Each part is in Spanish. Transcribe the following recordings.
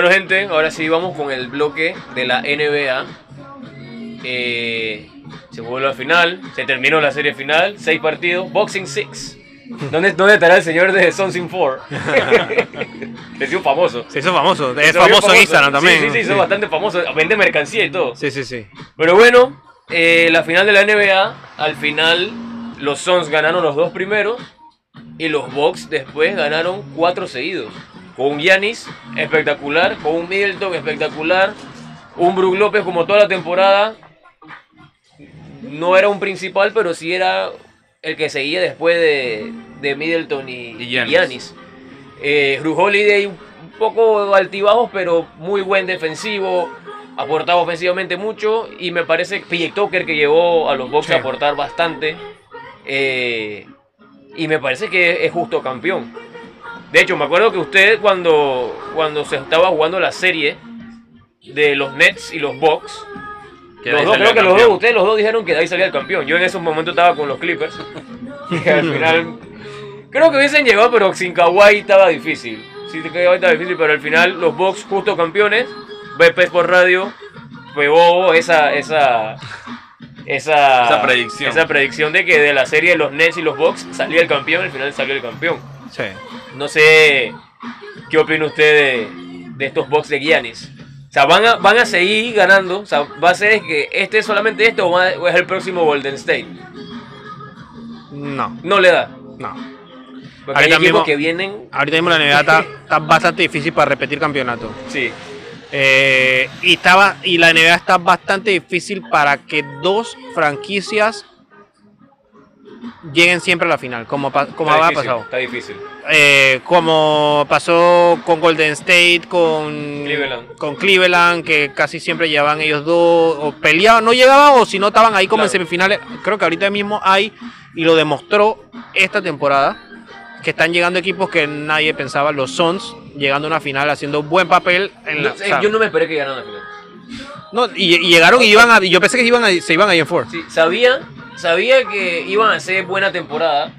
Bueno, gente, ahora sí vamos con el bloque de la NBA. Eh, se jugó la final, se terminó la serie final, seis partidos, Boxing Six. ¿Dónde, ¿Dónde estará el señor de Sons in 4? Se hizo famoso. Se hizo famoso. Es volvió famoso en Instagram también. Sí, sí, sí, hizo bastante famoso. Vende mercancía y todo. Sí, sí, sí. Pero bueno, eh, la final de la NBA, al final los Suns ganaron los dos primeros y los Bucks después ganaron cuatro seguidos. Con un Giannis espectacular, con un Middleton espectacular, un Brook López como toda la temporada. No era un principal, pero sí era el que seguía después de, de Middleton y, Y Giannis. Giannis. Eh, Drew Holiday un poco altibajos, pero muy buen defensivo. Aportaba ofensivamente mucho. Y me parece que PJ Tucker que llevó a los Bucks Sí. a aportar bastante. Eh, y me parece que es justo campeón. De hecho, me acuerdo que usted cuando, cuando se estaba jugando la serie de los Nets y los Bucks, los dos, creo que los dos, ustedes los dos dijeron que de ahí salía el campeón. Yo en esos momentos estaba con los Clippers. Y al final, creo que hubiesen llegado, pero sin Kawhi estaba difícil. Sin Kawhi estaba difícil, pero al final los Bucks justo campeones. BP por radio pegó esa, esa, esa, Esa predicción. esa predicción de que de la serie de los Nets y los Bucks salía el campeón, al final salió el campeón. Sí. No sé qué opina usted de, de estos Bucks de Giannis. O sea, van a, van a seguir ganando. O sea, va a ser que este es solamente este o, va- o es el próximo Golden State. No, No le da. no. Porque hay Ahorita equipos mismo- que vienen. Ahorita mismo la NBA está, está bastante difícil para repetir campeonato. Sí. Eh, y, estaba, y la NBA está bastante difícil para que dos franquicias lleguen siempre a la final, como, como está ha difícil, pasado. Está difícil. Eh, como pasó con Golden State, con Cleveland. con Cleveland, que casi siempre llevaban ellos dos, o peleaban, no llegaban, o si no estaban ahí como en semifinales. Creo que ahorita mismo hay, y lo demostró esta temporada, que están llegando equipos que nadie pensaba, los Suns, llegando a una final, haciendo buen papel. En la, No sea, yo no me esperé que ganaran la final. no, y, y llegaron y iban a, yo pensé que iban a, se iban a ir en four. Sí, sabía, sabía que iban a hacer buena temporada.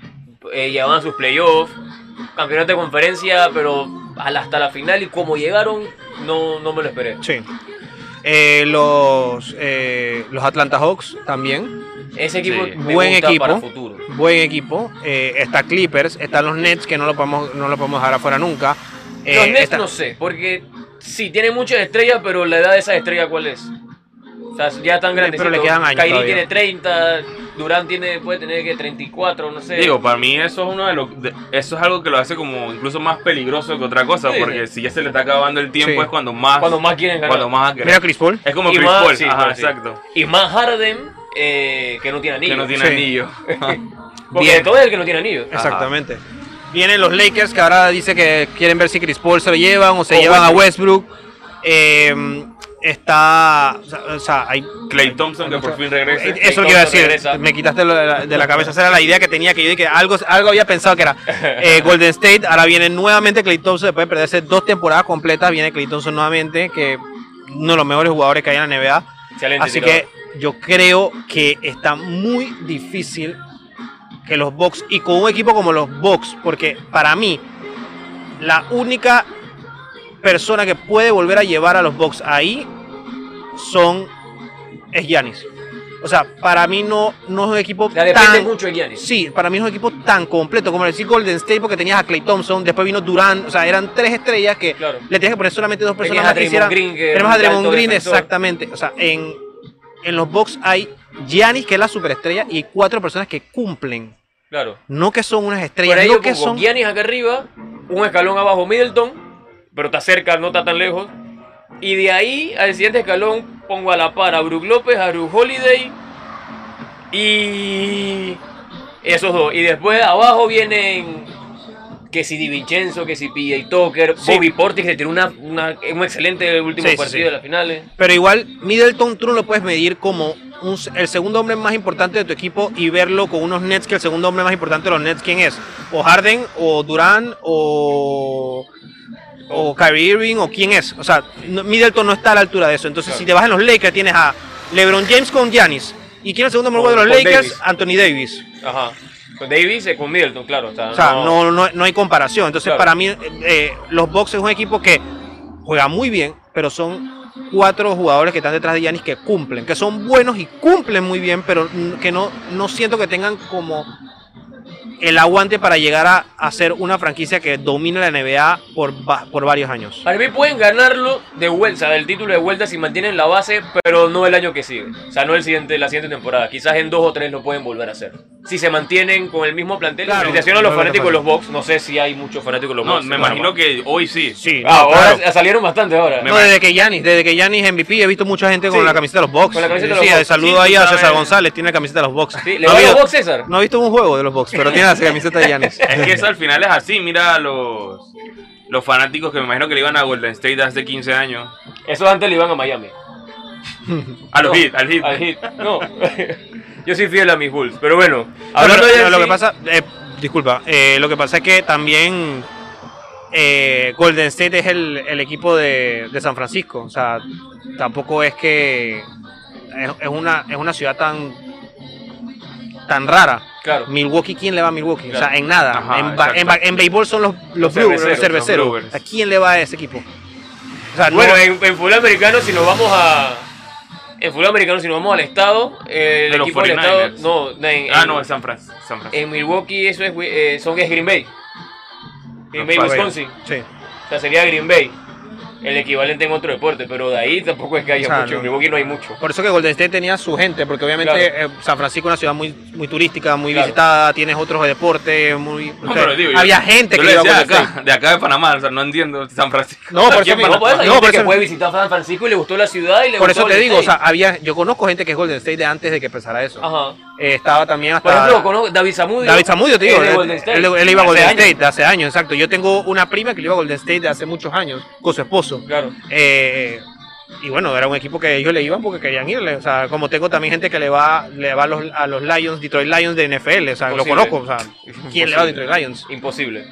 Eh, llevaban sus playoffs, campeonato de conferencia, pero hasta la final y como llegaron, no, no me lo esperé. Sí. Eh, los, eh, los Atlanta Hawks también. Ese equipo Sí. me Buen gusta equipo. para futuro. Buen equipo. Eh, está Clippers, están los Nets, que no lo podemos, no lo podemos dejar afuera nunca. Eh, Los Nets está- no sé, porque sí, tienen muchas estrellas, pero la edad de esas estrellas, ¿cuál es? Ya tan grandes. pero le quedan años todavía. tiene 30, Durán tiene, puede tener que 34, no sé. Digo, para mí eso es uno de los de- eso es algo que lo hace como incluso más peligroso que otra cosa, Sí, porque sí. si ya se le está acabando el tiempo Sí. es cuando más cuando más quieren ganar. cuando más. Mira Chris Paul. es como Y Chris más- Paul, sí, ajá, bueno, sí. exacto. Y más Harden, eh, que no tiene anillo. Que no tiene Sí. anillo. Porque todo es el que no tiene anillo. Exactamente. Vienen los Lakers que ahora dice que quieren ver si Chris Paul se lo llevan o se O llevan a Westbrook. Eh, está. O sea, hay. Clay Thompson que por fin regresa. Eso es lo que iba a Thompson decir. regresa. Me quitaste de la, de la cabeza. Esa era la idea que tenía. Que yo dije algo, algo había pensado que era eh, Golden State. Ahora viene nuevamente Clay Thompson. Después de perderse dos temporadas completas. Viene Clay Thompson nuevamente. Que uno de los mejores jugadores que hay en la NBA. Excelente Así tirador. que yo creo que está muy difícil que los Bucks y con un equipo como los Bucks, porque para mí la única persona que puede volver a llevar a los Bucks ahí son es Giannis. O sea, para mí no, no es un equipo Ya depende tan mucho de Giannis. Sí, para mí no es un equipo tan completo como decir Golden State porque tenías a Clay Thompson, después vino Durant, o sea, eran tres estrellas que Claro. le tenías que poner solamente dos personas más que hicieran. Tenemos a Draymond Green, defensor. exactamente. O sea, en, en los Bucks hay Giannis, que es la superestrella, y cuatro personas que cumplen. Claro. No que son unas Por estrellas, ahí no yo que son. Giannis acá arriba, un escalón abajo Middleton, pero está cerca, no está tan lejos. Y de ahí al siguiente escalón pongo a la par a Brook López, a Drew Holiday y esos dos. Y después abajo vienen que si Di Vincenzo, que si PJ Tucker, Sí. Bobby Portis que tiene una, una- un excelente último Sí, partido sí. de las finales. Pero igual, Middleton tú no lo puedes medir como un- el segundo hombre más importante de tu equipo y verlo con unos Nets que el segundo hombre más importante de los Nets, ¿quién es? O Harden, o Durant, o, o Kyrie Irving, o quién es. O sea, Middleton no está a la altura de eso. Entonces, Claro. si te vas en los Lakers, tienes a LeBron James con Giannis. ¿Y quién es el segundo Con- de los Lakers? Davis. Anthony Davis. Ajá. Con Davis, eh, con Middleton, claro. O sea, O sea, no- no, no, no hay comparación. Entonces, Claro. para mí, eh, los Bucks es un equipo que juega muy bien, pero son cuatro jugadores que están detrás de Yanis que cumplen, que son buenos y cumplen muy bien, pero que no, no siento que tengan como el aguante para llegar a, a ser una franquicia que domine la NBA por, por varios años. Para mí pueden ganarlo de vuelta, del título de vuelta si mantienen la base, pero no el año que sigue. O sea, no el siguiente, la siguiente temporada. Quizás en dos o tres lo pueden volver a hacer. Si se mantienen con el mismo plantel, Claro, felicitaciones a los no fanáticos de los. Bucks. No sé si hay muchos fanáticos de los No, Bucks. me en imagino que hoy sí. Sí, Ah, no, ahora claro. salieron bastante ahora. No, desde que Yanis, desde que Yanis MVP he visto mucha gente con Sí. la camiseta de los Bucks. Con la camiseta de sí, los Bucks. saludo Sí, ahí a César. González, tiene la camiseta de los Bucks. Sí, ¿Le no, va a los Bucks, César? no he visto un juego de los Bucks, pero tiene de. Es que eso al final es así. Mira los, los fanáticos que me imagino que le iban a Golden State hace 15 años. Eso antes le iban a Miami. A los No, Heat, al Heat. Al Heat. No. Yo soy fiel a mis Bulls. Pero bueno, No, hablando pero, de pero lo sí- que pasa, eh, disculpa, eh, lo que pasa es que también eh, Golden State es el, el equipo de, de San Francisco. O sea, tampoco es que es, es una, es una ciudad tan tan rara. Claro. Milwaukee, ¿quién le va a Milwaukee? O sea, en nada. Ajá, en, en ba- en béisbol son los, los, Los Brewers, los cerveceros, cerveceros. los Brewers. ¿A quién le va a ese equipo? O sea, no- Bueno, en, en fútbol americano, si nos vamos a. En fútbol americano, si nos vamos al estado, eh, el De los equipo del estado. 49ers. No, en, Ah, en- no, es San Francisco. San Francisco. En Milwaukee, eso es, eh, son, es Green Bay. Green Bay, Wisconsin. Sí. O sea, sería Green Bay. El equivalente en otro deporte, pero de ahí tampoco es que haya O sea, mucho. no. En Milwaukee no hay mucho. Por eso que Golden State tenía su gente, porque obviamente Claro. eh, San Francisco es una ciudad muy, muy turística, muy Claro. visitada, tienes otros deportes, muy... No, o sea, pero digo, yo- había gente yo que le iba a Golden State. acá, de acá de Panamá, o sea, no entiendo San Francisco. No, por eso. No, por eso No, que puede visitar San Francisco y le gustó la ciudad y le Por gustó eso te Golden digo, o sea, había, yo conozco gente que es Golden State de antes de que empezara eso. Ajá. Eh, estaba también hasta... Por ejemplo, conozco David Zamudio. David Zamudio, te digo, él, Golden State. él- él iba a Golden años. State de hace años, exacto. Yo tengo una prima que le iba a Golden State de hace muchos años con su esposo. Claro. Eh, y bueno, era un equipo que ellos le iban porque querían irle. O sea, como tengo también gente que le va, le va a, los, a los Lions, Detroit Lions de NFL. O sea, lo Imposible. conozco. O sea, ¿quién le va a. Detroit Lions? Imposible.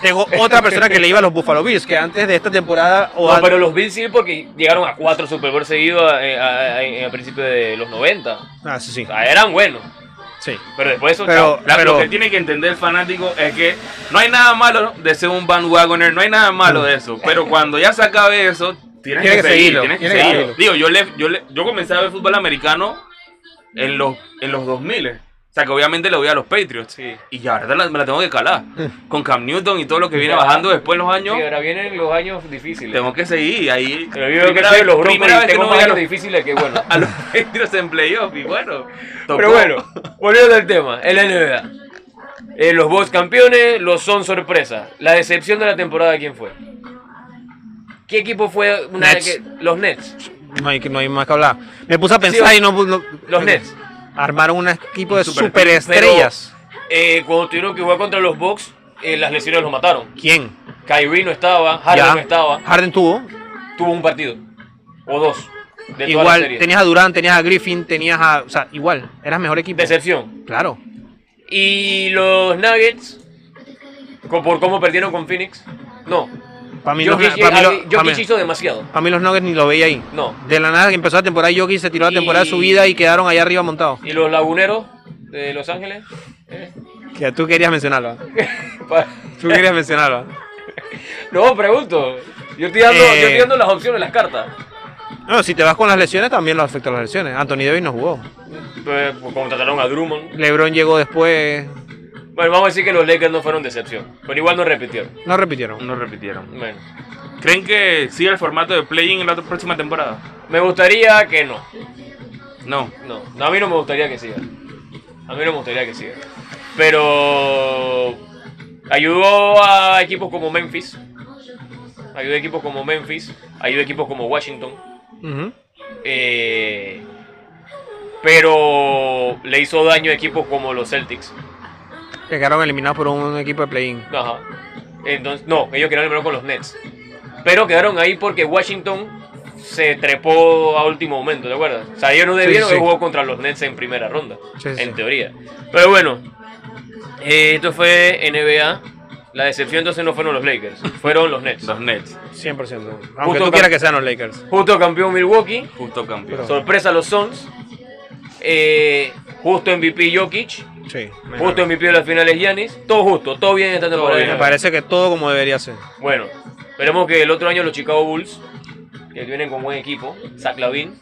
Tengo otra persona que le iba a los Buffalo Bills, que antes de esta temporada. O No, pero los Bills sí, porque llegaron a cuatro Super Bowl seguidos a, a- a- a principios de los 90. Ah, sí, sí. O sea, eran buenos. Sí. Pero después eso, Pero- chao. La- Pero- Lo que tiene que entender el fanático es que no hay nada malo de ser un bandwagoner, no hay nada malo de eso. Pero cuando ya se acabe eso, tienes Tiene que, que seguir, seguirlo, tienes que seguirlo. Digo, yo, le, yo, le, yo comencé a ver fútbol americano en los, en los 2000. O sea, que obviamente le voy a los Patriots. Sí. Y ya, ahora la- me la tengo que calar. Con Cam Newton y todo lo que viene Ya. bajando después los años, Sí, ahora vienen los años difíciles. tengo que seguir. Ahí, Pero yo que primera soy vez- los primera y vez que no más voy a los, difíciles que bueno. a los Patriots en playoff. Y bueno, tocó. Pero bueno, volviendo al tema, el NBA. Eh, los Bucks campeones, los son sorpresa. La decepción de la temporada, ¿quién fue? ¿Qué equipo fue una Nets. que- los Nets? No hay, que- no hay más que hablar. Me puse a pensar Sí, y no, no- Los Nets. Armaron un equipo de Super- superestrellas. Eh, cuando tuvieron que jugar contra los Bucks, eh, las lesiones los mataron. ¿Quién? Kyrie no estaba, Harden Ya. no estaba. Harden tuvo. Tuvo un partido. O dos. De Igual, tenías a Durant, tenías a Griffin, tenías a. O sea, igual, eras mejor equipo. Decepción. Claro. Y los Nuggets, por cómo perdieron con Phoenix, no. Para mí, los, para mí, los- Jokic para mí- hizo demasiado. para mí los Nuggets ni lo veía ahí. No. De la nada que empezó la temporada, Jokic se tiró la temporada de su vida y quedaron allá arriba montados. ¿Y los laguneros de Los Ángeles? Eh, Que tú querías mencionarlo. ¿eh? Tú querías mencionarlo. ¿eh? no, pregunto. Yo estoy, dando, Eh. yo estoy dando las opciones, las cartas. No, si te vas con las lesiones, también lo afecta las lesiones. Anthony Davis no jugó. Eh, pues contrataron a Drummond. LeBron llegó después. Bueno, vamos a decir que los Lakers no fueron decepción. Pero igual no repitieron. No repitieron. No repitieron. Bueno, ¿Creen que siga el formato de play-in en la próxima temporada? me gustaría que no. No. No, a mí no me gustaría que siga. A mí no me gustaría que siga. Pero ayudó a equipos como Memphis. Ayudó a equipos como Memphis. Ayudó a equipos como Washington. Eh, pero le hizo daño a equipos como los Celtics. Que quedaron eliminados por un equipo de play-in. Ajá. Entonces, no, ellos quedaron primero con los Nets. Pero quedaron ahí porque Washington se trepó a último momento, ¿te acuerdas? O sea, ellos no debieron sí. haber jugado contra los Nets en primera ronda, Sí, sí, en sí. teoría. Pero bueno, eh, esto fue NBA. La decepción entonces no fueron los Lakers, fueron los Nets. Los Nets. 100%. Aunque Justo tú quieras que sean los Lakers. Justo campeón Milwaukee, Justo campeón. sorpresa los Suns. Eh, justo MVP Jokic, Sí. justo MVP de las finales Giannis. Todo justo, todo bien esta temporada. Me parece que todo como debería ser. Bueno, Esperemos que el otro año los Chicago Bulls, que vienen con buen equipo, Zach Lavin,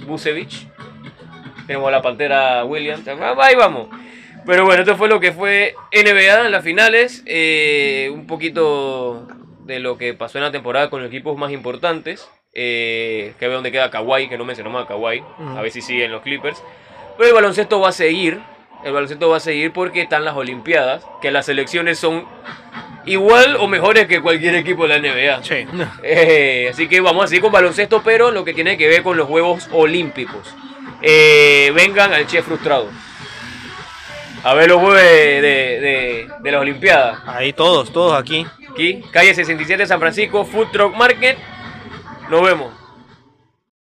Busevich, tenemos a la Pantera Williams, ahí vamos. Pero bueno, esto fue lo que fue NBA en las finales, eh, un poquito de lo que pasó en la temporada con los equipos más importantes. Eh, que ve dónde queda Kawhi, que no mencionamos a Kawhi, a ver si siguen los Clippers. Pero el baloncesto va a seguir, el baloncesto va a seguir porque están las Olimpiadas, que las selecciones son igual o mejores que cualquier equipo de la NBA. Sí. Eh, así que vamos a seguir con baloncesto, pero lo que tiene que ver con los Juegos Olímpicos. Eh, vengan al Che Frustrado. A ver los juegos de, de, de- de las Olimpiadas. Ahí todos, todos aquí. Aquí, calle 67 San Francisco, Food Truck Market. Nos vemos.